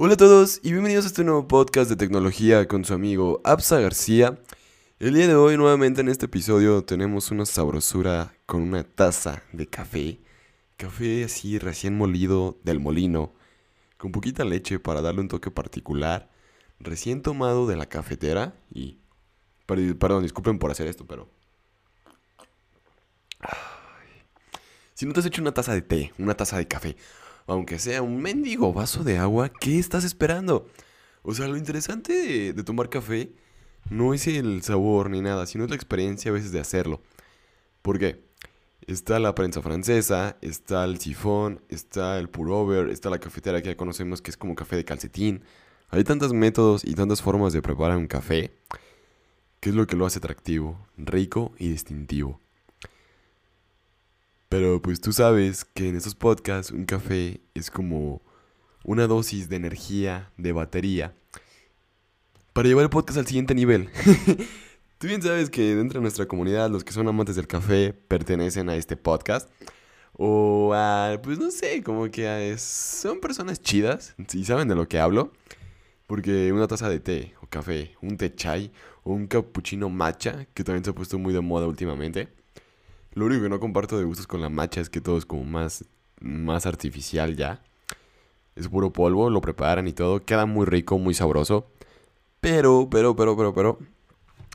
Hola a todos y bienvenidos a este nuevo podcast de tecnología con su amigo Absa García. El día de hoy nuevamente en este episodio tenemos una sabrosura con una taza de café. Café así recién molido del molino, con poquita leche para darle un toque particular, recién tomado de la cafetera y... Perdón, disculpen por hacer esto, pero... Si no te has hecho una taza de té, una taza de café, aunque sea un mendigo vaso de agua, ¿qué estás esperando? O sea, lo interesante de, tomar café no es el sabor ni nada, sino es la experiencia a veces de hacerlo. ¿Por qué? Está la prensa francesa, está el sifón, está el pour-over, está la cafetera que ya conocemos que es como café de calcetín. Hay tantos métodos y tantas formas de preparar un café que es lo que lo hace atractivo, rico y distintivo. Pero pues tú sabes que en estos podcasts un café es como una dosis de energía, de batería, para llevar el podcast al siguiente nivel. tú bien sabes que dentro de nuestra comunidad los que son amantes del café pertenecen a este podcast. O a, pues no sé, como que son personas chidas, si saben de lo que hablo. Porque una taza de té o café, un té chai o un cappuccino matcha, que también se ha puesto muy de moda últimamente lo único que no comparto de gustos con la matcha es que todo es como más, más artificial ya. Es puro polvo, lo preparan y todo. Queda muy rico, muy sabroso. Pero, pero, pero, pero, pero.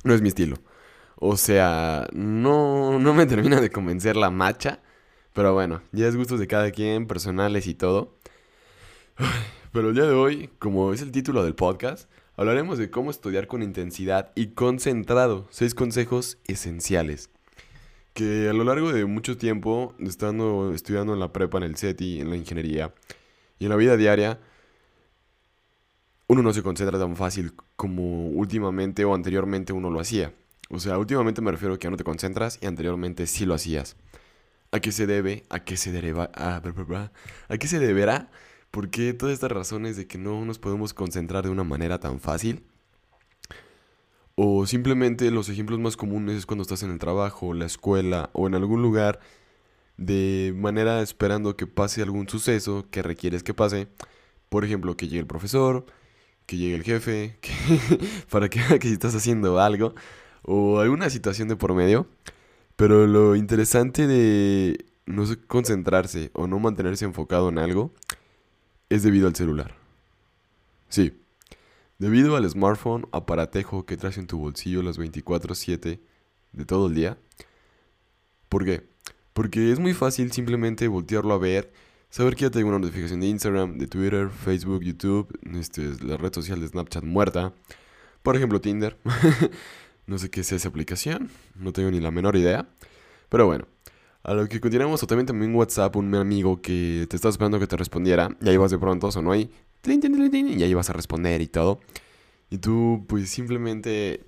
No es mi estilo. O sea, no, no me termina de convencer la matcha. Pero bueno, ya es gustos de cada quien, personales y todo. Pero el día de hoy, como es el título del podcast, hablaremos de cómo estudiar con intensidad y concentrado. Seis consejos esenciales que a lo largo de mucho tiempo, estando estudiando en la prepa, en el CETI, en la ingeniería y en la vida diaria, uno no se concentra tan fácil como últimamente o anteriormente uno lo hacía. O sea, últimamente me refiero a que no te concentras y anteriormente sí lo hacías. ¿A qué se debe? ¿A qué se deriva? ¿A, ¿A qué se deberá? ¿Por qué todas estas razones de que no nos podemos concentrar de una manera tan fácil? O simplemente los ejemplos más comunes es cuando estás en el trabajo, la escuela o en algún lugar de manera esperando que pase algún suceso que requieres que pase. Por ejemplo, que llegue el profesor, que llegue el jefe, para que que estás haciendo algo o alguna situación de por medio. Pero lo interesante de no concentrarse o no mantenerse enfocado en algo es debido al celular. Sí, Debido al smartphone aparatejo que traes en tu bolsillo las 24/7 de todo el día. ¿Por qué? Porque es muy fácil simplemente voltearlo a ver, saber que ya tengo una notificación de Instagram, de Twitter, Facebook, YouTube, este, la red social de Snapchat muerta. Por ejemplo, Tinder. no sé qué es esa aplicación, no tengo ni la menor idea. Pero bueno, a lo que continuamos, o también también WhatsApp, un amigo que te estaba esperando que te respondiera, y ahí vas de pronto, sonó ahí, y ahí vas a responder y todo. Y tú pues simplemente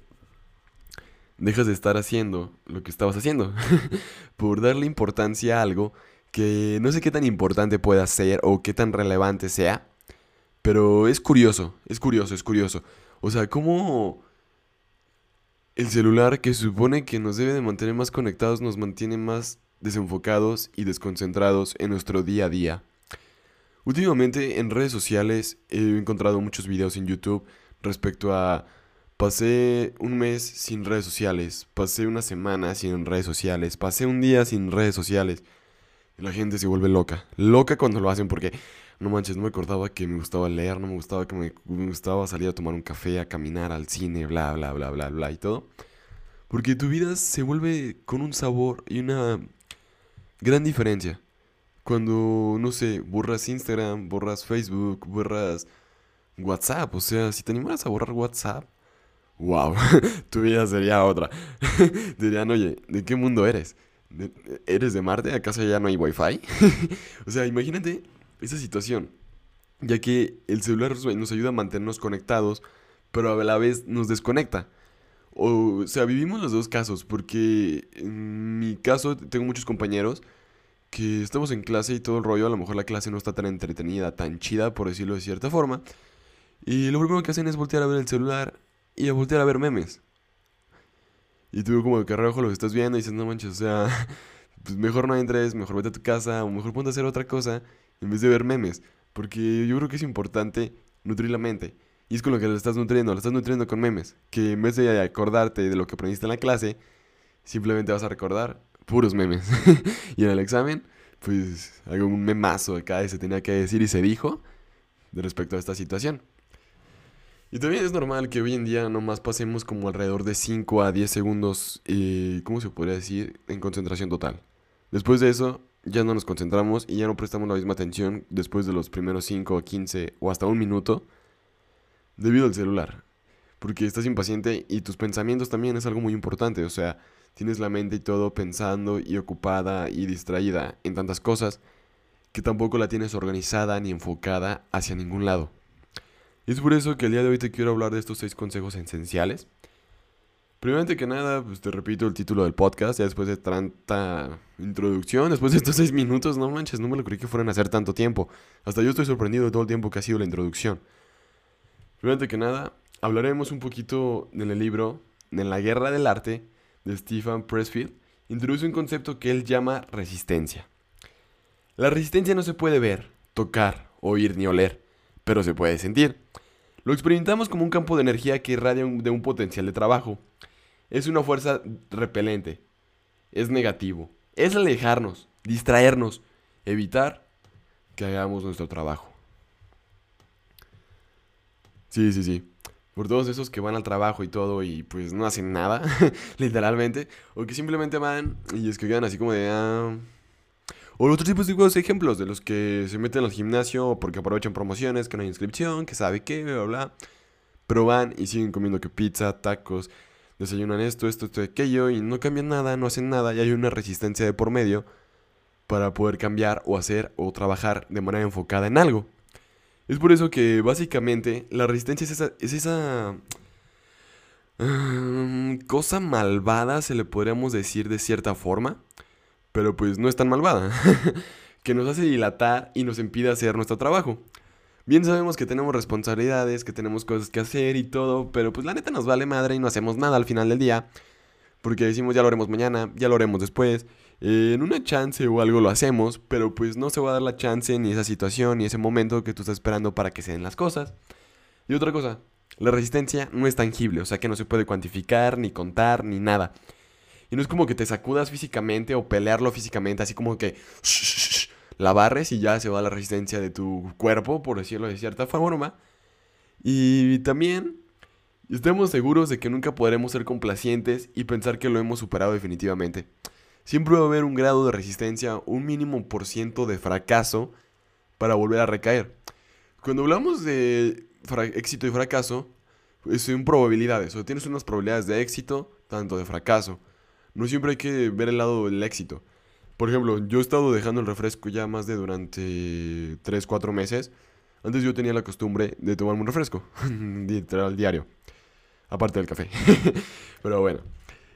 dejas de estar haciendo lo que estabas haciendo por darle importancia a algo que no sé qué tan importante pueda ser o qué tan relevante sea, pero es curioso, es curioso, es curioso. O sea, cómo el celular que supone que nos debe de mantener más conectados nos mantiene más desenfocados y desconcentrados en nuestro día a día. Últimamente en redes sociales he encontrado muchos videos en YouTube respecto a pasé un mes sin redes sociales, pasé una semana sin redes sociales, pasé un día sin redes sociales. Y la gente se vuelve loca, loca cuando lo hacen porque no manches, no me acordaba que me gustaba leer, no me gustaba que me, me gustaba salir a tomar un café, a caminar al cine, bla bla bla bla bla y todo. Porque tu vida se vuelve con un sabor y una gran diferencia. Cuando, no sé, borras Instagram, borras Facebook, borras WhatsApp. O sea, si te animaras a borrar WhatsApp, wow, tu vida sería otra. Dirían, oye, ¿de qué mundo eres? ¿Eres de Marte? ¿Acaso ya no hay wifi? o sea, imagínate esa situación. Ya que el celular nos ayuda a mantenernos conectados, pero a la vez nos desconecta. O sea, vivimos los dos casos, porque en mi caso tengo muchos compañeros que estamos en clase y todo el rollo, a lo mejor la clase no está tan entretenida, tan chida, por decirlo de cierta forma. Y lo primero que hacen es voltear a ver el celular y a voltear a ver memes. Y tú como que reojo lo que estás viendo y dices, no manches, o sea, pues mejor no entres, mejor vete a tu casa o mejor ponte a hacer otra cosa en vez de ver memes. Porque yo creo que es importante nutrir la mente. Y es con lo que lo estás nutriendo, lo estás nutriendo con memes. Que en vez de acordarte de lo que aprendiste en la clase, simplemente vas a recordar puros memes. y en el examen, pues un memazo cada vez se tenía que decir y se dijo de respecto a esta situación. Y también es normal que hoy en día nomás pasemos como alrededor de 5 a 10 segundos, eh, ¿cómo se podría decir? En concentración total. Después de eso, ya no nos concentramos y ya no prestamos la misma atención después de los primeros 5 o 15 o hasta un minuto debido al celular. Porque estás impaciente y tus pensamientos también es algo muy importante. O sea, tienes la mente y todo pensando y ocupada y distraída en tantas cosas que tampoco la tienes organizada ni enfocada hacia ningún lado. Y es por eso que el día de hoy te quiero hablar de estos seis consejos esenciales. Primero que nada, pues te repito el título del podcast, ya después de tanta introducción, después de estos seis minutos, no manches, no me lo creí que fueran a hacer tanto tiempo. Hasta yo estoy sorprendido de todo el tiempo que ha sido la introducción. Primero que nada, hablaremos un poquito en el libro, en la guerra del arte, de Stephen Pressfield, introduce un concepto que él llama resistencia. La resistencia no se puede ver, tocar, oír ni oler, pero se puede sentir. Lo experimentamos como un campo de energía que irradia de un potencial de trabajo. Es una fuerza repelente. Es negativo. Es alejarnos, distraernos, evitar que hagamos nuestro trabajo. Sí, sí, sí. Por todos esos que van al trabajo y todo y pues no hacen nada, literalmente. O que simplemente van y es que así como de... Ah, o otro tipo de ejemplos de los que se meten al gimnasio porque aprovechan promociones, que no hay inscripción, que sabe qué, bla, bla, bla. Pero van y siguen comiendo que pizza, tacos, desayunan esto, esto, esto, aquello y no cambian nada, no hacen nada y hay una resistencia de por medio para poder cambiar o hacer o trabajar de manera enfocada en algo. Es por eso que básicamente la resistencia es esa, es esa mm, cosa malvada, se le podríamos decir de cierta forma pero pues no es tan malvada, que nos hace dilatar y nos impide hacer nuestro trabajo. Bien sabemos que tenemos responsabilidades, que tenemos cosas que hacer y todo, pero pues la neta nos vale madre y no hacemos nada al final del día, porque decimos ya lo haremos mañana, ya lo haremos después, en una chance o algo lo hacemos, pero pues no se va a dar la chance ni esa situación ni ese momento que tú estás esperando para que se den las cosas. Y otra cosa, la resistencia no es tangible, o sea que no se puede cuantificar, ni contar, ni nada. Y no es como que te sacudas físicamente o pelearlo físicamente, así como que la barres y ya se va la resistencia de tu cuerpo, por decirlo de cierta forma. Y también estemos seguros de que nunca podremos ser complacientes y pensar que lo hemos superado definitivamente. Siempre va a haber un grado de resistencia, un mínimo por ciento de fracaso para volver a recaer. Cuando hablamos de éxito y fracaso, son probabilidades. O tienes unas probabilidades de éxito, tanto de fracaso no siempre hay que ver el lado del éxito. Por ejemplo, yo he estado dejando el refresco ya más de durante 3, 4 meses. Antes yo tenía la costumbre de tomarme un refresco, literal diario. Aparte del café. Pero bueno.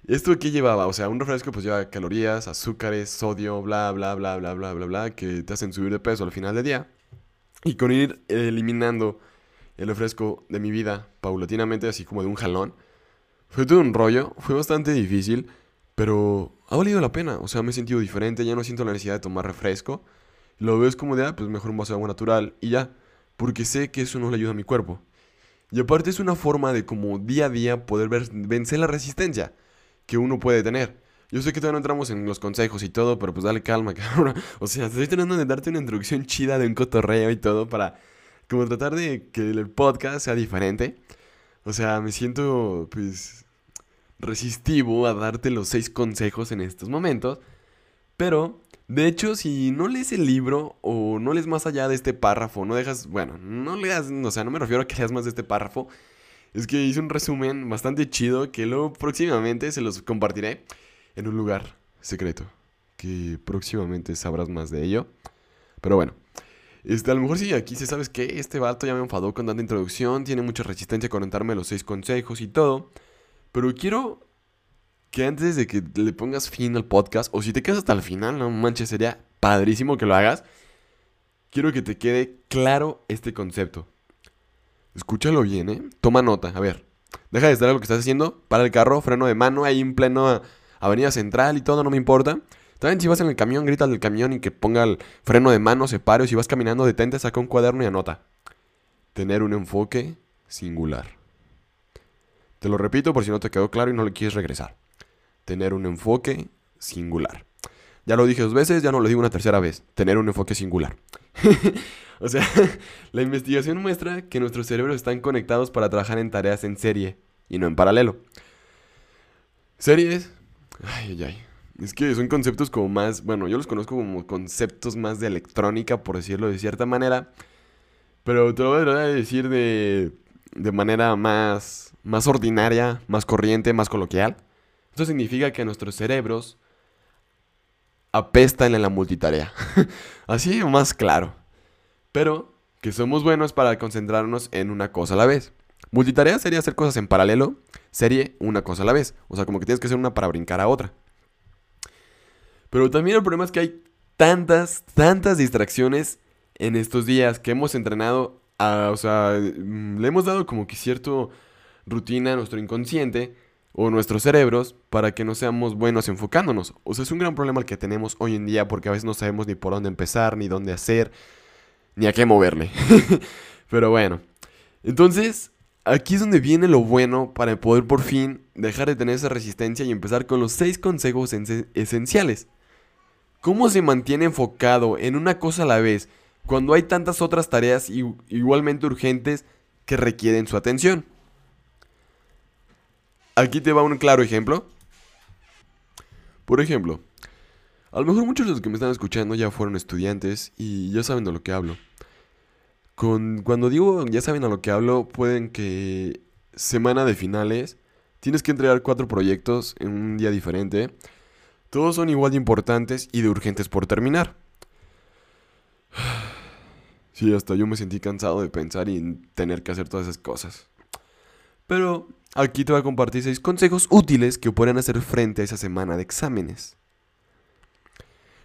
¿Esto qué llevaba? O sea, un refresco pues lleva calorías, azúcares, sodio, bla, bla, bla, bla, bla, bla, bla, que te hacen subir de peso al final del día. Y con ir eliminando el refresco de mi vida paulatinamente, así como de un jalón, fue todo un rollo, fue bastante difícil. Pero ha valido la pena, o sea, me he sentido diferente, ya no siento la necesidad de tomar refresco. Lo veo es como de, ah, pues mejor un vaso de agua natural y ya, porque sé que eso no le ayuda a mi cuerpo. Y aparte es una forma de como día a día poder vencer la resistencia que uno puede tener. Yo sé que todavía no entramos en los consejos y todo, pero pues dale calma, cabrón. O sea, estoy tratando de darte una introducción chida de un cotorreo y todo para como tratar de que el podcast sea diferente. O sea, me siento pues resistivo a darte los seis consejos en estos momentos. Pero, de hecho, si no lees el libro o no lees más allá de este párrafo, no dejas, bueno, no leas, o sea, no me refiero a que leas más de este párrafo. Es que hice un resumen bastante chido que luego próximamente se los compartiré en un lugar secreto. Que próximamente sabrás más de ello. Pero bueno, este, a lo mejor sí, aquí se sabes que este vato ya me enfadó con tanta introducción, tiene mucha resistencia a contarme los seis consejos y todo. Pero quiero que antes de que le pongas fin al podcast, o si te quedas hasta el final, no manches, sería padrísimo que lo hagas. Quiero que te quede claro este concepto. Escúchalo bien, ¿eh? Toma nota, a ver. Deja de estar lo que estás haciendo, para el carro, freno de mano, ahí en pleno avenida central y todo, no me importa. También si vas en el camión, grita al camión y que ponga el freno de mano, se pare, o si vas caminando, detente, saca un cuaderno y anota. tener un enfoque singular. Te lo repito por si no te quedó claro y no le quieres regresar. Tener un enfoque singular. Ya lo dije dos veces, ya no lo digo una tercera vez. Tener un enfoque singular. o sea, la investigación muestra que nuestros cerebros están conectados para trabajar en tareas en serie y no en paralelo. Series. Ay, ay, ay. Es que son conceptos como más, bueno, yo los conozco como conceptos más de electrónica, por decirlo de cierta manera. Pero te lo voy a decir de, de manera más, más ordinaria, más corriente, más coloquial. Esto significa que nuestros cerebros apestan en la multitarea. Así más claro. Pero que somos buenos para concentrarnos en una cosa a la vez. Multitarea sería hacer cosas en paralelo, serie una cosa a la vez. O sea, como que tienes que hacer una para brincar a otra. Pero también el problema es que hay tantas, tantas distracciones en estos días que hemos entrenado, a, o sea, le hemos dado como que cierto rutina a nuestro inconsciente o nuestros cerebros para que no seamos buenos enfocándonos. O sea, es un gran problema el que tenemos hoy en día porque a veces no sabemos ni por dónde empezar, ni dónde hacer, ni a qué moverle. Pero bueno, entonces aquí es donde viene lo bueno para poder por fin dejar de tener esa resistencia y empezar con los seis consejos esenciales. ¿Cómo se mantiene enfocado en una cosa a la vez cuando hay tantas otras tareas igualmente urgentes que requieren su atención? Aquí te va un claro ejemplo. Por ejemplo, a lo mejor muchos de los que me están escuchando ya fueron estudiantes y ya saben de lo que hablo. Con, cuando digo ya saben a lo que hablo, pueden que semana de finales tienes que entregar cuatro proyectos en un día diferente. Todos son igual de importantes y de urgentes por terminar. Sí, hasta yo me sentí cansado de pensar y tener que hacer todas esas cosas. Pero Aquí te voy a compartir seis consejos útiles que pueden hacer frente a esa semana de exámenes.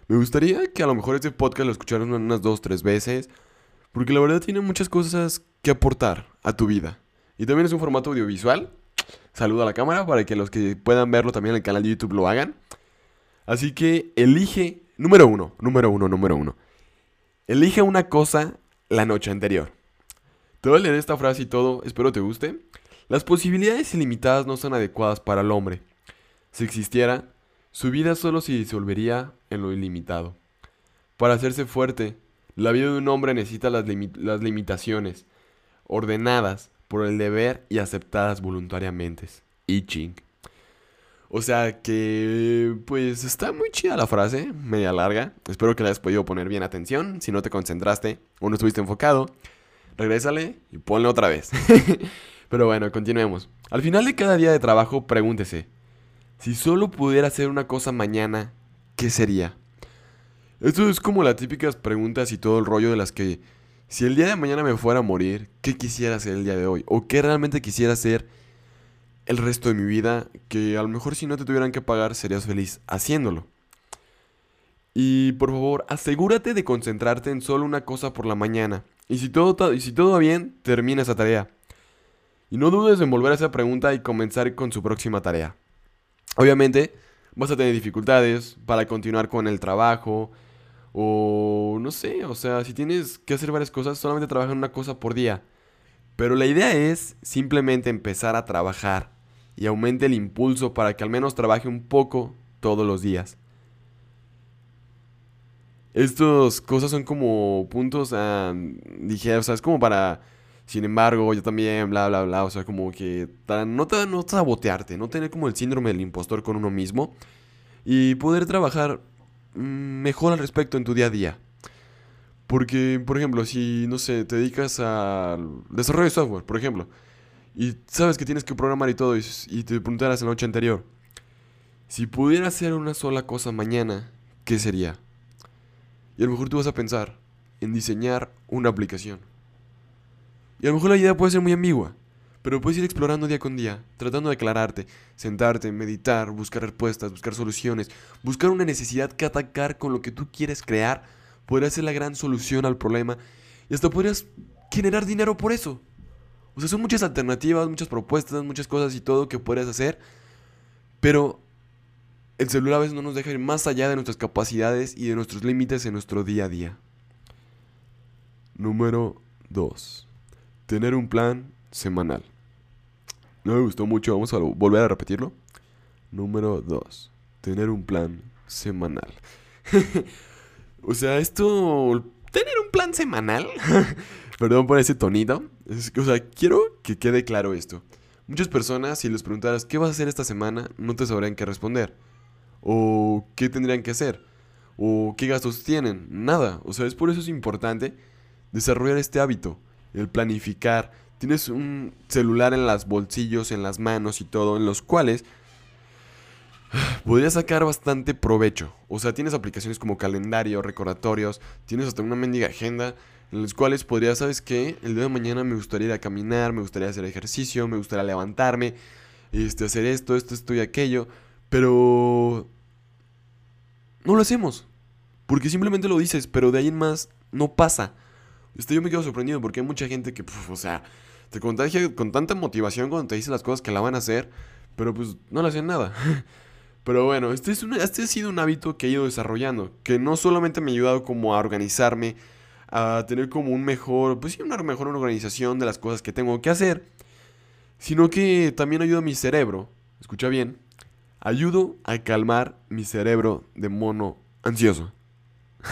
Me gustaría que a lo mejor este podcast lo escucharan unas dos, tres veces, porque la verdad tiene muchas cosas que aportar a tu vida. Y también es un formato audiovisual. Saludo a la cámara para que los que puedan verlo también en el canal de YouTube lo hagan. Así que elige, número uno, número uno, número uno. Elige una cosa la noche anterior. Te voy a leer esta frase y todo, espero te guste. Las posibilidades ilimitadas no son adecuadas para el hombre. Si existiera, su vida solo se disolvería en lo ilimitado. Para hacerse fuerte, la vida de un hombre necesita las, limitaciones, ordenadas por el deber y aceptadas voluntariamente. I Ching. O sea que, pues está muy chida la frase, media larga. Espero que la hayas podido poner bien atención. Si no te concentraste o no estuviste enfocado, regrésale y ponle otra vez. Pero bueno, continuemos. Al final de cada día de trabajo, pregúntese, si solo pudiera hacer una cosa mañana, ¿qué sería? Esto es como las típicas preguntas y todo el rollo de las que, si el día de mañana me fuera a morir, ¿qué quisiera hacer el día de hoy? ¿O qué realmente quisiera hacer el resto de mi vida? Que a lo mejor si no te tuvieran que pagar, serías feliz haciéndolo. Y por favor, asegúrate de concentrarte en solo una cosa por la mañana. Y si todo, y si todo va bien, termina esa tarea. Y no dudes en volver a esa pregunta y comenzar con su próxima tarea. Obviamente, vas a tener dificultades para continuar con el trabajo. O no sé, o sea, si tienes que hacer varias cosas, solamente trabaja en una cosa por día. Pero la idea es simplemente empezar a trabajar y aumente el impulso para que al menos trabaje un poco todos los días. Estas cosas son como puntos, uh, dije, o sea, es como para sin embargo, yo también, bla, bla, bla. O sea, como que no, te, no sabotearte, no tener como el síndrome del impostor con uno mismo y poder trabajar mm, mejor al respecto en tu día a día. Porque, por ejemplo, si, no sé, te dedicas al desarrollo de software, por ejemplo, y sabes que tienes que programar y todo, y, te preguntaras la noche anterior, si pudiera hacer una sola cosa mañana, ¿qué sería? Y a lo mejor tú vas a pensar en diseñar una aplicación. Y a lo mejor la idea puede ser muy ambigua, pero puedes ir explorando día con día, tratando de aclararte, sentarte, meditar, buscar respuestas, buscar soluciones, buscar una necesidad que atacar con lo que tú quieres crear, podría ser la gran solución al problema y hasta podrías generar dinero por eso. O sea, son muchas alternativas, muchas propuestas, muchas cosas y todo que puedes hacer, pero el celular a veces no nos deja ir más allá de nuestras capacidades y de nuestros límites en nuestro día a día. Número 2. Tener un plan semanal. No me gustó mucho, vamos a volver a repetirlo. Número 2. Tener un plan semanal. o sea, esto... Tener un plan semanal. Perdón por ese tonito. o sea, quiero que quede claro esto. Muchas personas, si les preguntaras qué vas a hacer esta semana, no te sabrían qué responder. O qué tendrían que hacer. O qué gastos tienen. Nada. O sea, es por eso es importante desarrollar este hábito. El planificar. Tienes un celular en los bolsillos, en las manos y todo, en los cuales podrías sacar bastante provecho. O sea, tienes aplicaciones como calendario, recordatorios, tienes hasta una mendiga agenda en las cuales podría, ¿sabes qué? El día de mañana me gustaría ir a caminar, me gustaría hacer ejercicio, me gustaría levantarme, este, hacer esto, esto, esto y aquello, pero no lo hacemos. Porque simplemente lo dices, pero de ahí en más no pasa. Este, yo me quedo sorprendido porque hay mucha gente que, o sea, te contagia con tanta motivación cuando te dice las cosas que la van a hacer, pero pues no le hacen nada. Pero bueno, este, es este ha sido un hábito que he ido desarrollando, que no solamente me ha ayudado como a organizarme, a tener como un mejor, pues sí, una mejor organización de las cosas que tengo que hacer, sino que también ayuda a mi cerebro, escucha bien, ayudo a calmar mi cerebro de mono ansioso.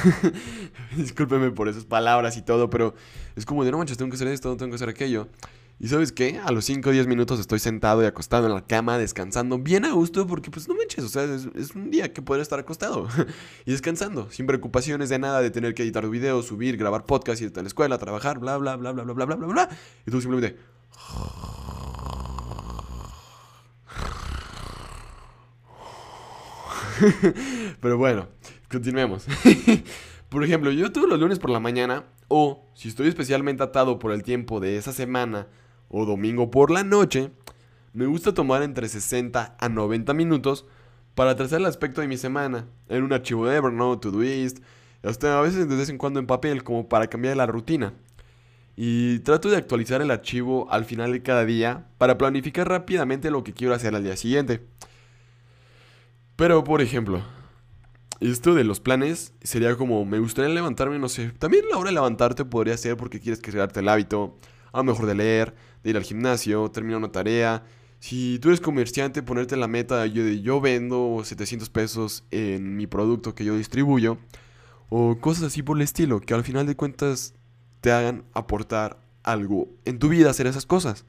Discúlpeme por esas palabras y todo, pero es como de no manches, tengo que hacer esto, tengo que hacer aquello. Y sabes qué? A los 5 o 10 minutos estoy sentado y acostado en la cama, descansando bien a gusto, porque pues no manches, o sea, es, un día que podría estar acostado y descansando, sin preocupaciones de nada, de tener que editar videos, subir, grabar podcast, ir a la escuela, trabajar, bla, bla, bla, bla, bla, bla, bla, bla, bla. Y tú simplemente... Pero bueno, continuemos. por ejemplo, yo todos los lunes por la mañana, o si estoy especialmente atado por el tiempo de esa semana, o domingo por la noche, me gusta tomar entre 60 a 90 minutos para trazar el aspecto de mi semana en un archivo de Evernote, Todoist, hasta a veces de vez en cuando en papel como para cambiar la rutina. Y trato de actualizar el archivo al final de cada día para planificar rápidamente lo que quiero hacer al día siguiente. Pero, por ejemplo, esto de los planes sería como, me gustaría levantarme, no sé, también la hora de levantarte podría ser porque quieres crearte el hábito, a lo mejor de leer, de ir al gimnasio, terminar una tarea. Si tú eres comerciante, ponerte la meta yo de yo vendo 700 pesos en mi producto que yo distribuyo, o cosas así por el estilo, que al final de cuentas te hagan aportar algo en tu vida hacer esas cosas.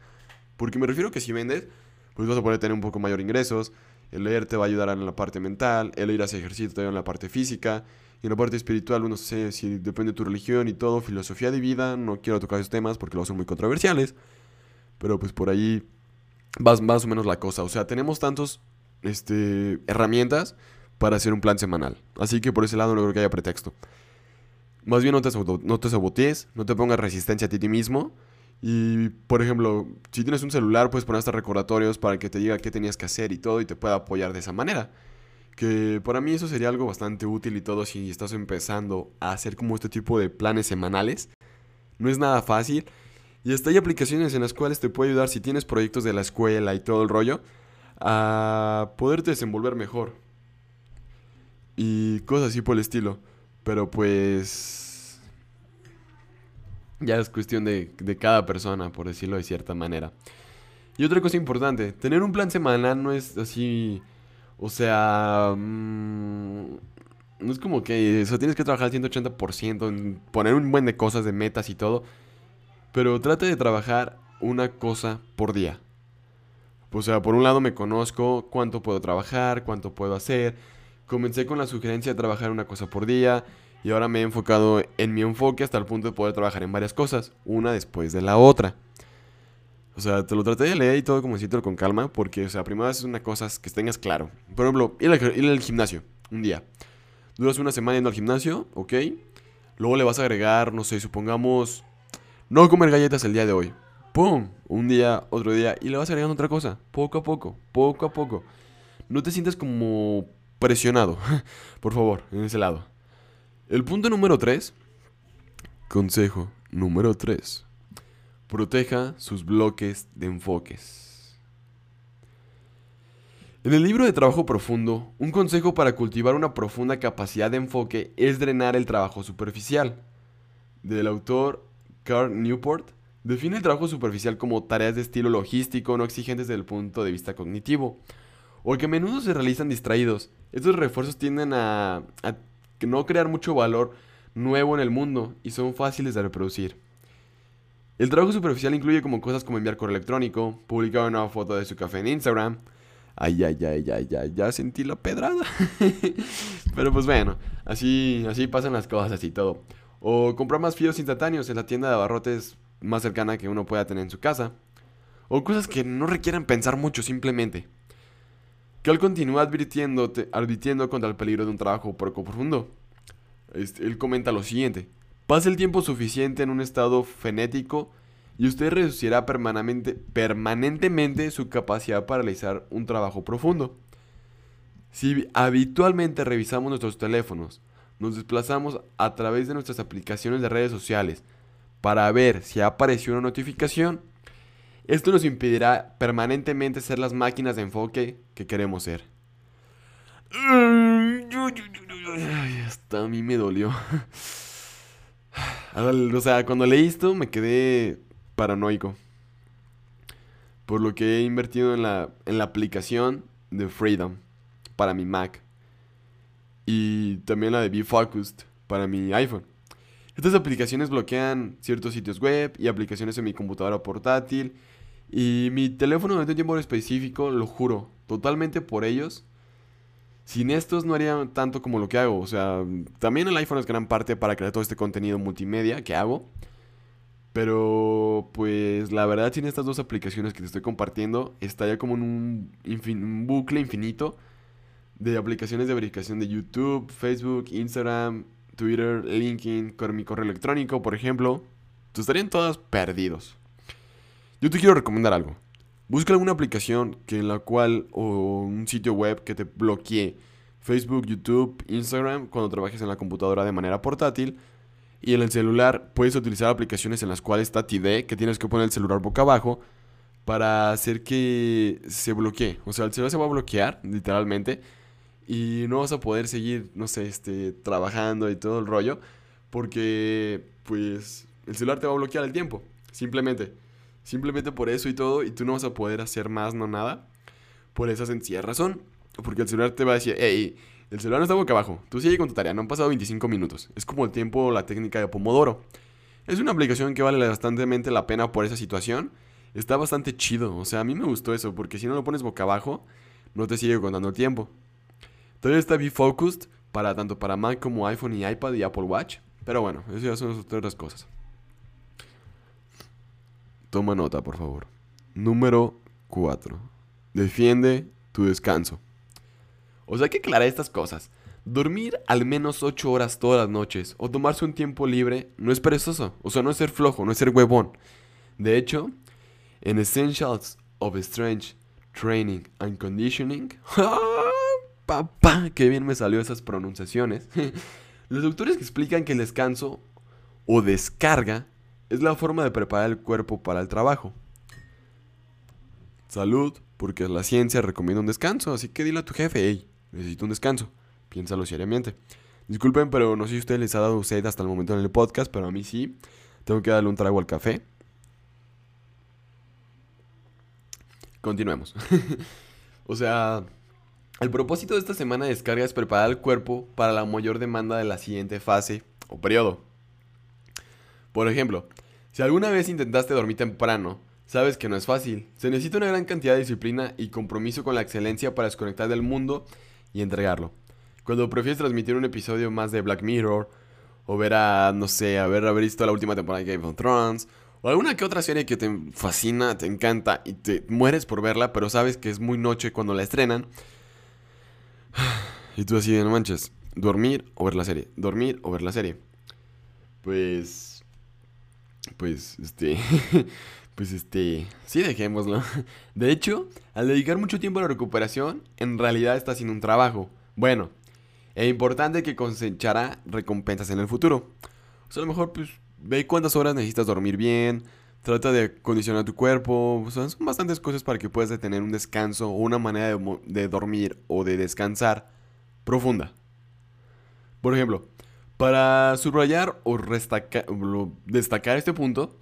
Porque me refiero que si vendes, pues vas a poder tener un poco mayor ingresos, el leer te va a ayudar en la parte mental, el ir a hacer ejercicio te va a ayudar en la parte física, y en la parte espiritual, no sé si depende de tu religión y todo, filosofía de vida, no quiero tocar esos temas porque los son muy controversiales, pero pues por ahí va más o menos la cosa. O sea, tenemos tantos este, herramientas para hacer un plan semanal. Así que por ese lado no creo que haya pretexto. Más bien no te, no te sabotees, no te pongas resistencia a ti mismo. Y, por ejemplo, si tienes un celular, puedes poner hasta recordatorios para que te diga qué tenías que hacer y todo y te pueda apoyar de esa manera. Que para mí eso sería algo bastante útil y todo si estás empezando a hacer como este tipo de planes semanales. No es nada fácil. Y hasta hay aplicaciones en las cuales te puede ayudar si tienes proyectos de la escuela y todo el rollo a poderte desenvolver mejor. Y cosas así por el estilo. Pero pues ya es cuestión de, cada persona, por decirlo de cierta manera. Y otra cosa importante, tener un plan semanal no es así, o sea, mm, no es como que, o tienes que trabajar al 180%, en poner un buen de cosas, de metas y todo, pero trate de trabajar una cosa por día. O sea, por un lado me conozco cuánto puedo trabajar, cuánto puedo hacer. Comencé con la sugerencia de trabajar una cosa por día y ahora me he enfocado en mi enfoque hasta el punto de poder trabajar en varias cosas, una después de la otra. O sea, te lo traté de leer y todo como decirlo con calma, porque, o sea, primero es una cosa que tengas claro. Por ejemplo, ir al, ir al gimnasio un día. Duras una semana yendo al gimnasio, ok. Luego le vas a agregar, no sé, supongamos, no comer galletas el día de hoy. ¡Pum! Un día, otro día, y le vas agregando otra cosa, poco a poco, poco a poco. No te sientas como presionado, por favor, en ese lado. El punto número 3. Consejo número 3. Proteja sus bloques de enfoques. En el libro de Trabajo Profundo, un consejo para cultivar una profunda capacidad de enfoque es drenar el trabajo superficial, del autor Carl Newport, Define el trabajo superficial como tareas de estilo logístico no exigentes desde el punto de vista cognitivo, o que a menudo se realizan distraídos. Estos refuerzos tienden a, a no crear mucho valor nuevo en el mundo y son fáciles de reproducir. El trabajo superficial incluye como cosas como enviar correo electrónico, publicar una foto de su café en Instagram. Ay, ay, ay, ay, ay, ya sentí la pedrada. Pero pues bueno, así, así pasan las cosas y todo. O comprar más fideos instantáneos en la tienda de abarrotes más cercana que uno pueda tener en su casa. O cosas que no requieran pensar mucho simplemente. Que él continúa advirtiendo contra el peligro de un trabajo poco profundo. Este, él comenta lo siguiente. Pase el tiempo suficiente en un estado frenético y usted reducirá permanentemente su capacidad para realizar un trabajo profundo. Si habitualmente revisamos nuestros teléfonos, nos desplazamos a través de nuestras aplicaciones de redes sociales para ver si ha aparecido una notificación, esto nos impedirá permanentemente ser las máquinas de enfoque que queremos ser. hasta a mí me dolió. O sea, cuando leí esto me quedé paranoico. Por lo que he invertido en la, en la aplicación de Freedom para mi Mac. Y también la de Be Focused para mi iPhone. Estas aplicaciones bloquean ciertos sitios web y aplicaciones en mi computadora portátil. Y mi teléfono durante un tiempo específico, lo juro, totalmente por ellos, sin estos no haría tanto como lo que hago. O sea, también el iPhone es gran parte para crear todo este contenido multimedia que hago. Pero pues la verdad sin estas dos aplicaciones que te estoy compartiendo, estaría como en un, bucle infinito de aplicaciones de verificación de YouTube, Facebook, Instagram, Twitter, LinkedIn, con mi correo electrónico, por ejemplo. estarían todas perdidos. Yo te quiero recomendar algo. Busca alguna aplicación que en la cual o un sitio web que te bloquee Facebook, YouTube, Instagram cuando trabajes en la computadora de manera portátil. Y en el celular puedes utilizar aplicaciones en las cuales está TD, que tienes que poner el celular boca abajo para hacer que se bloquee. O sea, el celular se va a bloquear, literalmente, y no vas a poder seguir, no sé, este, trabajando y todo el rollo, porque, pues, el celular te va a bloquear el tiempo, simplemente. Simplemente por eso y todo, y tú no vas a poder hacer más, no nada. Por esa sencilla razón. Porque el celular te va a decir, hey, el celular no está boca abajo. Tú sigue con tu tarea, no han pasado 25 minutos. Es como el tiempo, la técnica de Pomodoro. Es una aplicación que vale bastante la pena por esa situación. Está bastante chido. O sea, a mí me gustó eso, porque si no lo pones boca abajo, no te sigue contando el tiempo. Todavía está Focused para tanto para Mac como iPhone y iPad y Apple Watch. Pero bueno, eso ya son otras cosas. Toma nota, por favor. Número 4. Defiende tu descanso. O sea, hay que aclarar estas cosas. Dormir al menos 8 horas todas las noches o tomarse un tiempo libre no es perezoso. O sea, no es ser flojo, no es ser huevón. De hecho, en Essentials of Strange Training and Conditioning, papá, qué bien me salió esas pronunciaciones. Los doctores explican que el descanso o descarga es la forma de preparar el cuerpo para el trabajo. Salud, porque la ciencia recomienda un descanso, así que dile a tu jefe, hey, necesito un descanso. Piénsalo seriamente. Disculpen, pero no sé si a ustedes les ha dado sed hasta el momento en el podcast, pero a mí sí. Tengo que darle un trago al café. Continuemos. o sea, el propósito de esta semana de descarga es preparar el cuerpo para la mayor demanda de la siguiente fase o periodo. Por ejemplo, si alguna vez intentaste dormir temprano, sabes que no es fácil. Se necesita una gran cantidad de disciplina y compromiso con la excelencia para desconectar del mundo y entregarlo. Cuando prefieres transmitir un episodio más de Black Mirror, o ver a, no sé, haber, visto la última temporada de Game of Thrones, o alguna que otra serie que te fascina, te encanta y te mueres por verla, pero sabes que es muy noche cuando la estrenan. Y tú así no manches, dormir o ver la serie, dormir o ver la serie. Pues pues, este, pues, este, sí, dejémoslo. De hecho, al dedicar mucho tiempo a la recuperación, en realidad está haciendo un trabajo. Bueno, es importante que cosechará recompensas en el futuro. O sea, a lo mejor, pues, ve cuántas horas necesitas dormir bien, trata de condicionar tu cuerpo. O sea, son bastantes cosas para que puedas tener un descanso o una manera de, de dormir o de descansar profunda. Por ejemplo, para subrayar o destacar este punto,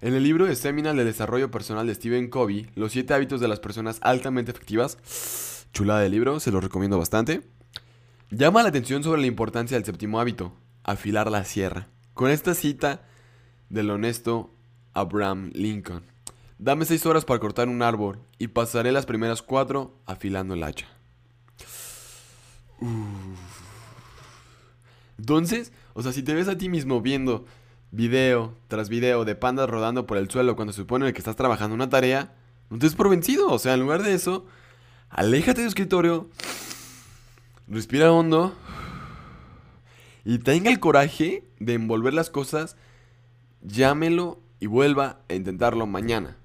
En el libro de Seminal de Desarrollo Personal de Stephen Covey, Los siete hábitos de las personas altamente efectivas, chulada de libro, se lo recomiendo bastante, llama la atención sobre la importancia del séptimo hábito, afilar la sierra. Con esta cita del honesto Abraham Lincoln. Dame seis horas para cortar un árbol y pasaré las primeras cuatro afilando el hacha. Entonces, o sea, si te ves a ti mismo viendo video tras video de pandas rodando por el suelo cuando se supone que estás trabajando una tarea, no te des por vencido. O sea, en lugar de eso, aléjate de tu escritorio, respira hondo y tenga el coraje de envolver las cosas, llámelo y vuelva a intentarlo mañana.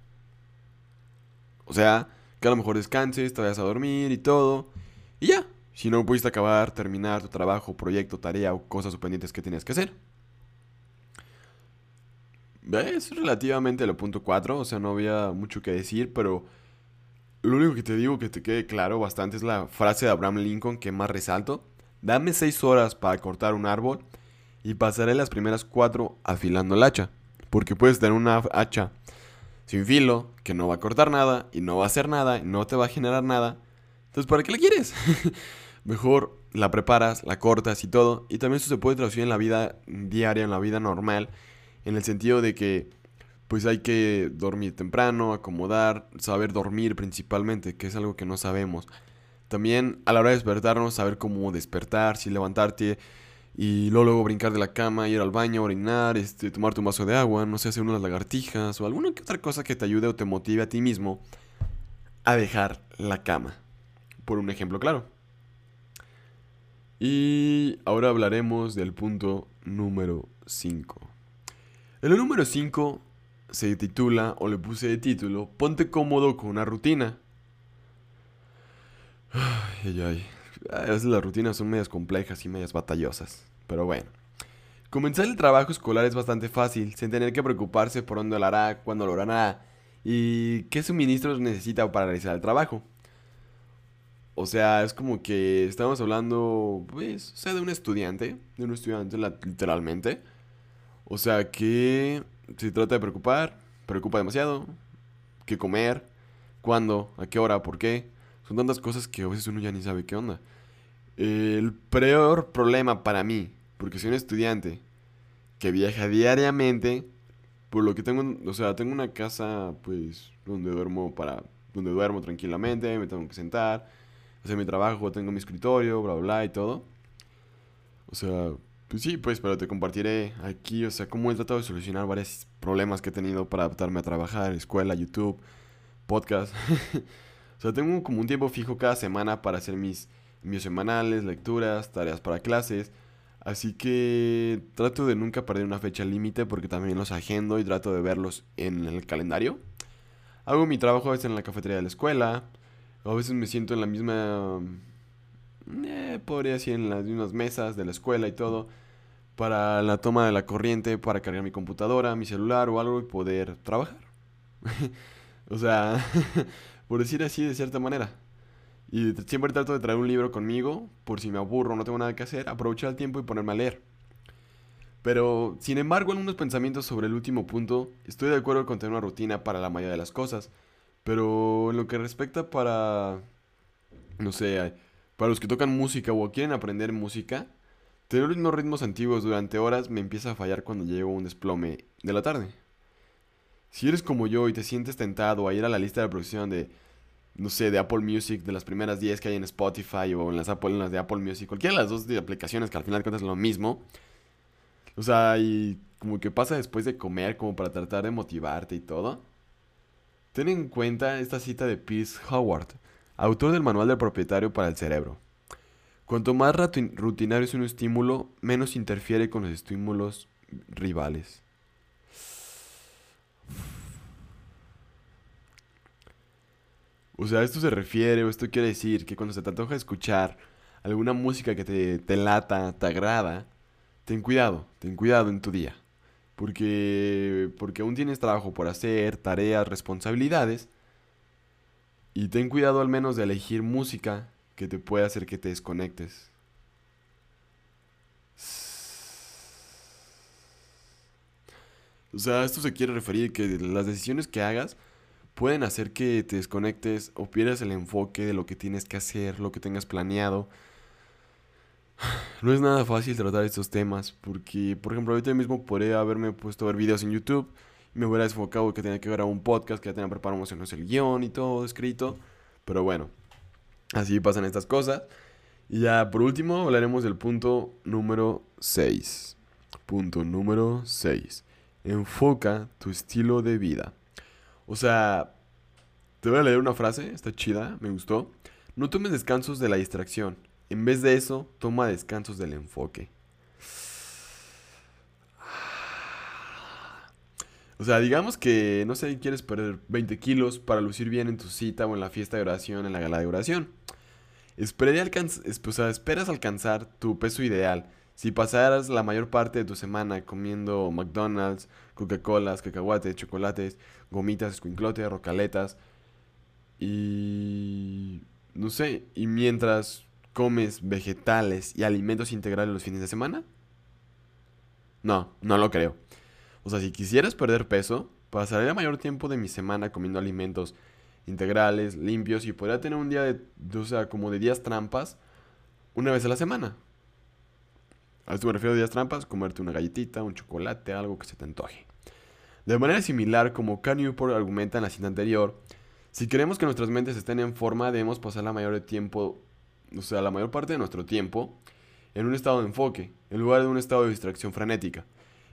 O sea, que a lo mejor descanses, te vayas a dormir y todo. Y ya. Si no pudiste acabar, terminar tu trabajo, proyecto, tarea o cosas pendientes que tienes que hacer. Es relativamente lo punto 4, o sea, no había mucho que decir, pero lo único que te digo que te quede claro bastante es la frase de Abraham Lincoln que más resalto. Dame 6 horas para cortar un árbol y pasaré las primeras 4 afilando el hacha. Porque puedes tener una hacha sin filo, que no va a cortar nada, y no va a hacer nada, y no te va a generar nada. Entonces, ¿para qué la quieres? Mejor la preparas, la cortas y todo. Y también eso se puede traducir en la vida diaria, en la vida normal, en el sentido de que pues hay que dormir temprano, acomodar, saber dormir principalmente, que es algo que no sabemos. También a la hora de despertarnos, saber cómo despertar, si levantarte y luego, brincar de la cama, ir al baño, orinar, este, tomarte un vaso de agua, no sé, hacer unas lagartijas o alguna que otra cosa que te ayude o te motive a ti mismo a dejar la cama. Por un ejemplo claro. Y ahora hablaremos del punto número 5. El número 5 se titula, o le puse de título, Ponte cómodo con una rutina. Ay, ay, A veces las rutinas son medias complejas y medias batallosas. Pero bueno. Comenzar el trabajo escolar es bastante fácil, sin tener que preocuparse por dónde lo hará, cuándo lo hará y qué suministros necesita para realizar el trabajo. O sea, es como que estamos hablando, pues, o sea, de un estudiante, de un estudiante literalmente. O sea, que se trata de preocupar, preocupa demasiado, qué comer, cuándo, a qué hora, por qué. Son tantas cosas que a veces uno ya ni sabe qué onda. El peor problema para mí, porque soy un estudiante que viaja diariamente, por lo que tengo, o sea, tengo una casa, pues, donde duermo para, donde duermo tranquilamente, me tengo que sentar hacer mi trabajo, tengo mi escritorio, bla, bla, y todo. O sea, pues sí, pues, pero te compartiré aquí, o sea, cómo he tratado de solucionar varios problemas que he tenido para adaptarme a trabajar, escuela, YouTube, podcast. o sea, tengo como un tiempo fijo cada semana para hacer mis envíos semanales, lecturas, tareas para clases. Así que trato de nunca perder una fecha límite porque también los agendo y trato de verlos en el calendario. Hago mi trabajo a veces en la cafetería de la escuela, a veces me siento en la misma, eh, podría decir, en las mismas mesas de la escuela y todo, para la toma de la corriente, para cargar mi computadora, mi celular o algo y poder trabajar. o sea, por decir así de cierta manera. Y siempre trato de traer un libro conmigo, por si me aburro, no tengo nada que hacer, aprovechar el tiempo y ponerme a leer. Pero, sin embargo, algunos pensamientos sobre el último punto, estoy de acuerdo con tener una rutina para la mayoría de las cosas. Pero en lo que respecta para, no sé, para los que tocan música o quieren aprender música, tener unos ritmos antiguos durante horas me empieza a fallar cuando llego a un desplome de la tarde. Si eres como yo y te sientes tentado a ir a la lista de reproducción de, no sé, de Apple Music, de las primeras 10 que hay en Spotify o en las, Apple, en las de Apple Music, cualquiera de las dos aplicaciones que al final cuentas lo mismo. O sea, y como que pasa después de comer como para tratar de motivarte y todo. Ten en cuenta esta cita de Pierce Howard, autor del Manual del Propietario para el Cerebro. Cuanto más rutinario es un estímulo, menos interfiere con los estímulos rivales. O sea, esto se refiere, o esto quiere decir que cuando se te antoja escuchar alguna música que te, te lata, te agrada, ten cuidado, ten cuidado en tu día porque, porque aún tienes trabajo por hacer, tareas, responsabilidades. Y ten cuidado al menos de elegir música que te pueda hacer que te desconectes. O sea, esto se quiere referir que las decisiones que hagas pueden hacer que te desconectes o pierdas el enfoque de lo que tienes que hacer, lo que tengas planeado. No es nada fácil tratar estos temas porque, por ejemplo, ahorita mismo podría haberme puesto a ver videos en YouTube y me hubiera desfocado que tenía que a un podcast, que ya tenía preparado más el guion y todo escrito. Pero bueno, así pasan estas cosas. Y ya por último hablaremos del punto número 6. Punto número 6. Enfoca tu estilo de vida. O sea, te voy a leer una frase, está chida, me gustó. No tomes descansos de la distracción. En vez de eso, toma descansos del enfoque. O sea, digamos que, no sé, quieres perder 20 kilos para lucir bien en tu cita o en la fiesta de oración, en la gala de oración. esperas alcanzar tu peso ideal. Si pasaras la mayor parte de tu semana comiendo McDonald's, Coca-Colas, cacahuates, chocolates, gomitas, escuinclotes, rocaletas y... no sé, y mientras comes vegetales y alimentos integrales los fines de semana? No, no lo creo. O sea, si quisieras perder peso, pasaría mayor tiempo de mi semana comiendo alimentos integrales, limpios y podría tener un día de, o sea, como de días trampas una vez a la semana. A esto me refiero a días trampas, comerte una galletita, un chocolate, algo que se te antoje. De manera similar, como Ken Newport argumenta en la cinta anterior, si queremos que nuestras mentes estén en forma, debemos pasar la mayor tiempo, o sea, la mayor parte de nuestro tiempo en un estado de enfoque, en lugar de un estado de distracción frenética.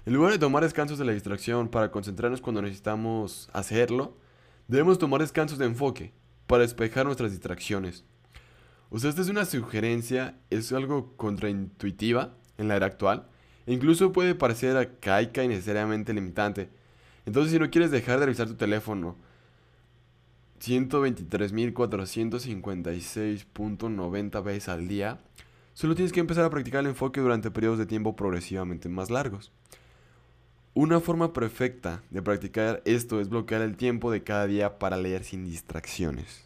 En lugar de tomar descansos de la distracción para concentrarnos cuando necesitamos hacerlo, debemos tomar descansos de enfoque para despejar nuestras distracciones. O sea, esta es una sugerencia, es algo contraintuitiva en la era actual, e incluso puede parecer arcaica y necesariamente limitante. Entonces, si no quieres dejar de revisar tu teléfono 123.456.90 veces al día, solo tienes que empezar a practicar el enfoque durante periodos de tiempo progresivamente más largos. Una forma perfecta de practicar esto es bloquear el tiempo de cada día para leer sin distracciones.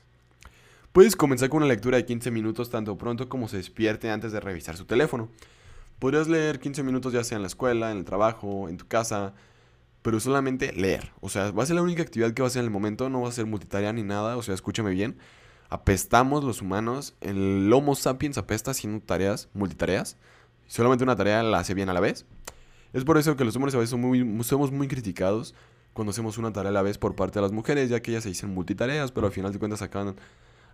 Puedes comenzar con una lectura de 15 minutos tanto pronto como se despierte antes de revisar su teléfono. Podrías leer 15 minutos ya sea en la escuela, en el trabajo, en tu casa, pero solamente leer. O sea, va a ser la única actividad que va a hacer en el momento, no va a ser multitarea ni nada, o sea, escúchame bien. Apestamos los humanos, el Homo sapiens apesta haciendo tareas, multitareas. Solamente una tarea la hace bien a la vez. Es por eso que los hombres a veces somos muy criticados cuando hacemos una tarea a la vez por parte de las mujeres, ya que ellas se dicen multitareas, pero al final de cuentas acaban,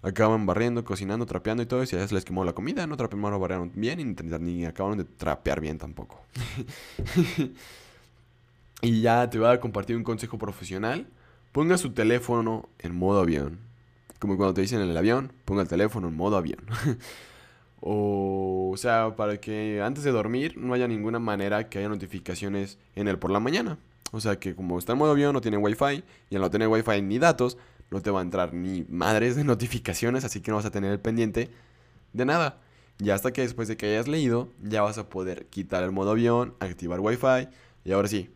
acaban barriendo, cocinando, trapeando y todo, y a ellas les quemó la comida, no trapearon barrieron bien, ni, ni acabaron de trapear bien tampoco. y ya te voy a compartir un consejo profesional. Ponga su teléfono en modo avión. Como cuando te dicen en el avión, ponga el teléfono en modo avión. O, sea, para que antes de dormir no haya ninguna manera que haya notificaciones en él por la mañana. O sea que como está en modo avión, no tiene wifi y al no tener wifi ni datos, no te va a entrar ni madres de notificaciones, así que no vas a tener el pendiente de nada. Y hasta que después de que hayas leído, ya vas a poder quitar el modo avión, activar wifi y ahora sí.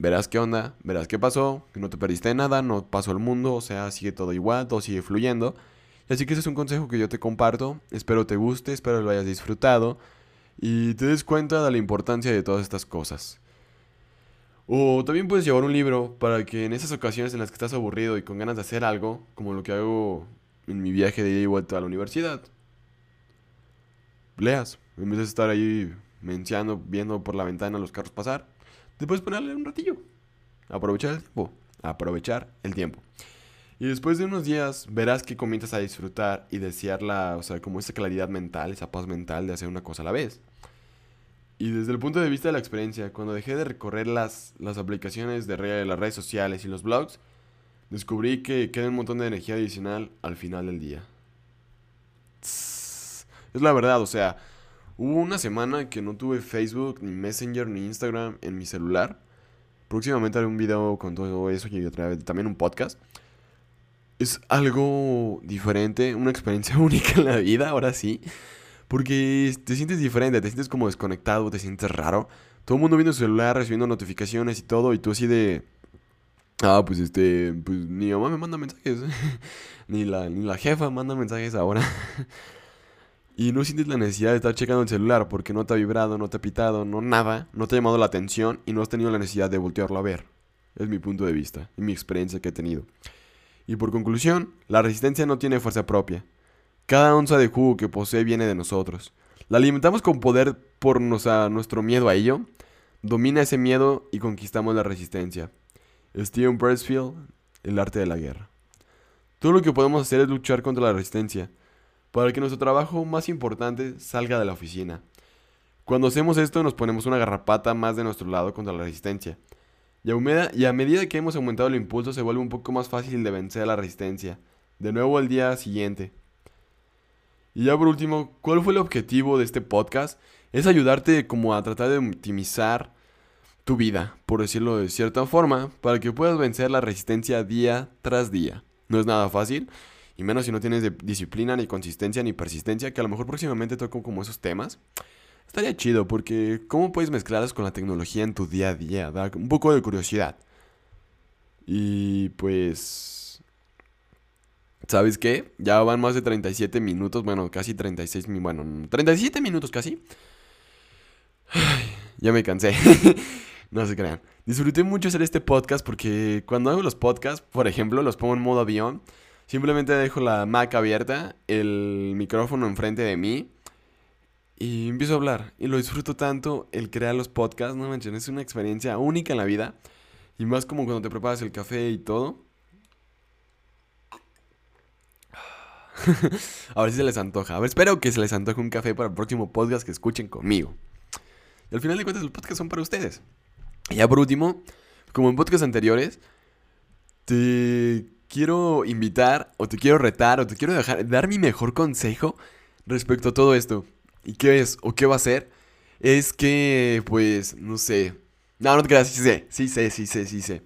Verás qué onda, verás qué pasó, que no te perdiste nada, no pasó el mundo, o sea, sigue todo igual, todo sigue fluyendo. Así que ese es un consejo que yo te comparto. Espero te guste, espero lo hayas disfrutado y te des cuenta de la importancia de todas estas cosas. O también puedes llevar un libro para que en esas ocasiones en las que estás aburrido y con ganas de hacer algo, como lo que hago en mi viaje de ida y vuelta a la universidad, leas. En vez de estar ahí menciando, viendo por la ventana los carros pasar, puedes ponerle un ratillo. Aprovechar el tiempo. Aprovechar el tiempo. Y después de unos días verás que comienzas a disfrutar y desearla, o sea, como esa claridad mental, esa paz mental de hacer una cosa a la vez. Y desde el punto de vista de la experiencia, cuando dejé de recorrer las, las aplicaciones de, de las redes sociales y los blogs, descubrí que queda un montón de energía adicional al final del día. Es la verdad, o sea, hubo una semana que no tuve Facebook, ni Messenger, ni Instagram en mi celular. Próximamente haré un video con todo eso y también un podcast es algo diferente, una experiencia única en la vida, ahora sí. Porque te sientes diferente, te sientes como desconectado, te sientes raro. Todo el mundo viendo su celular, recibiendo notificaciones y todo, y tú así de... Ah, pues este, pues ni mamá me manda mensajes, ni, la, ni la jefa manda mensajes ahora. y no sientes la necesidad de estar checando el celular porque no te ha vibrado, no te ha pitado, no nada, no te ha llamado la atención y no has tenido la necesidad de voltearlo a ver. Es mi punto de vista y mi experiencia que he tenido. Y por conclusión, la resistencia no tiene fuerza propia. Cada onza de jugo que posee viene de nosotros. La alimentamos con poder por nuestro miedo a ello. Domina ese miedo y conquistamos la resistencia. Steven Pressfield, El arte de la guerra. Todo lo que podemos hacer es luchar contra la resistencia, para que nuestro trabajo más importante salga de la oficina. Cuando hacemos esto nos ponemos una garrapata más de nuestro lado contra la resistencia. Y a, medida que hemos aumentado el impulso se vuelve un poco más fácil de vencer la resistencia. De nuevo al día siguiente. Y ya por último, ¿cuál fue el objetivo de este podcast? Es ayudarte como a tratar de optimizar tu vida, por decirlo de cierta forma, para que puedas vencer la resistencia día tras día. No es nada fácil, y menos si no tienes disciplina, ni consistencia, ni persistencia, que a lo mejor próximamente toco como esos temas. Estaría chido porque ¿cómo puedes mezclarlas con la tecnología en tu día a día? Da un poco de curiosidad. Y pues... ¿Sabes qué? Ya van más de 37 minutos, bueno, casi 36, bueno, 37 minutos casi. ya me cansé. no se crean. Disfruté mucho hacer este podcast porque cuando hago los podcasts, por ejemplo, los pongo en modo avión. Simplemente dejo la Mac abierta, el micrófono enfrente de mí y empiezo a hablar. Y lo disfruto tanto el crear los podcasts, no manches, es una experiencia única en la vida. Y más como cuando te preparas el café y todo. a ver si se les antoja. A ver, espero que se les antoje un café para el próximo podcast que escuchen conmigo. Y al final de cuentas, los podcasts son para ustedes. Y ya por último, como en podcasts anteriores, te quiero invitar, o te quiero retar, o te quiero dejar, dar mi mejor consejo respecto a todo esto. ¿Y qué es? ¿O qué va a ser? Es que, pues, no sé. No, no te creas, sí sé, sí sé, sí sé, sí sé.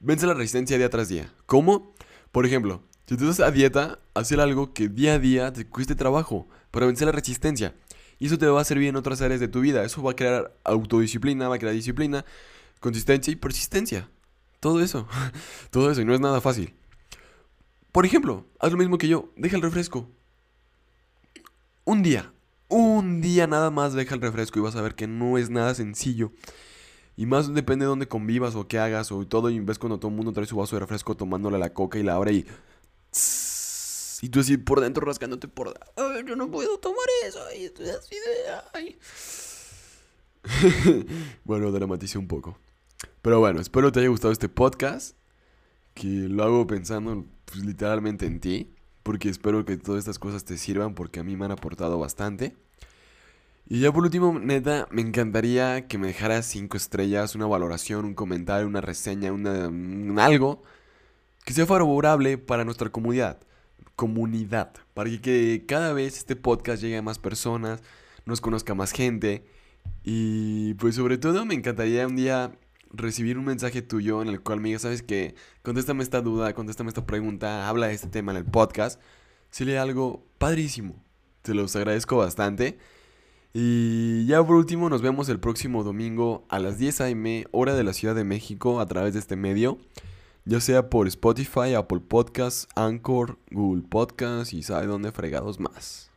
Vence la resistencia día tras día. ¿Cómo? Por ejemplo, si tú estás a dieta, hacer algo que día a día te cueste trabajo para vencer la resistencia. Y eso te va a servir en otras áreas de tu vida. Eso va a crear autodisciplina, va a crear disciplina, consistencia y persistencia. Todo eso. Todo eso. Y no es nada fácil. Por ejemplo, haz lo mismo que yo. Deja el refresco. Un día un día nada más deja el refresco y vas a ver que no es nada sencillo. Y más depende de dónde convivas o qué hagas o todo. Y ves cuando todo el mundo trae su vaso de refresco tomándole la coca y la abre y... Y tú así por dentro rascándote por... Ay, yo no puedo tomar eso. Y estoy así de... bueno, dramaticé un poco. Pero bueno, espero te haya gustado este podcast. Que lo hago pensando pues, literalmente en ti porque espero que todas estas cosas te sirvan porque a mí me han aportado bastante. Y ya por último, neta, me encantaría que me dejaras 5 estrellas, una valoración, un comentario, una reseña, una, algo que sea favorable para nuestra comunidad. Comunidad. Para que cada vez este podcast llegue a más personas, nos conozca más gente. Y pues sobre todo me encantaría un día recibir un mensaje tuyo en el cual me digas, ¿sabes qué? Contéstame esta duda, contéstame esta pregunta, habla de este tema en el podcast. Sería algo padrísimo. Te los agradezco bastante. Y ya por último, nos vemos el próximo domingo a las 10 a.m. hora de la Ciudad de México a través de este medio. Ya sea por Spotify, Apple Podcasts, Anchor, Google Podcasts y sabe dónde fregados más.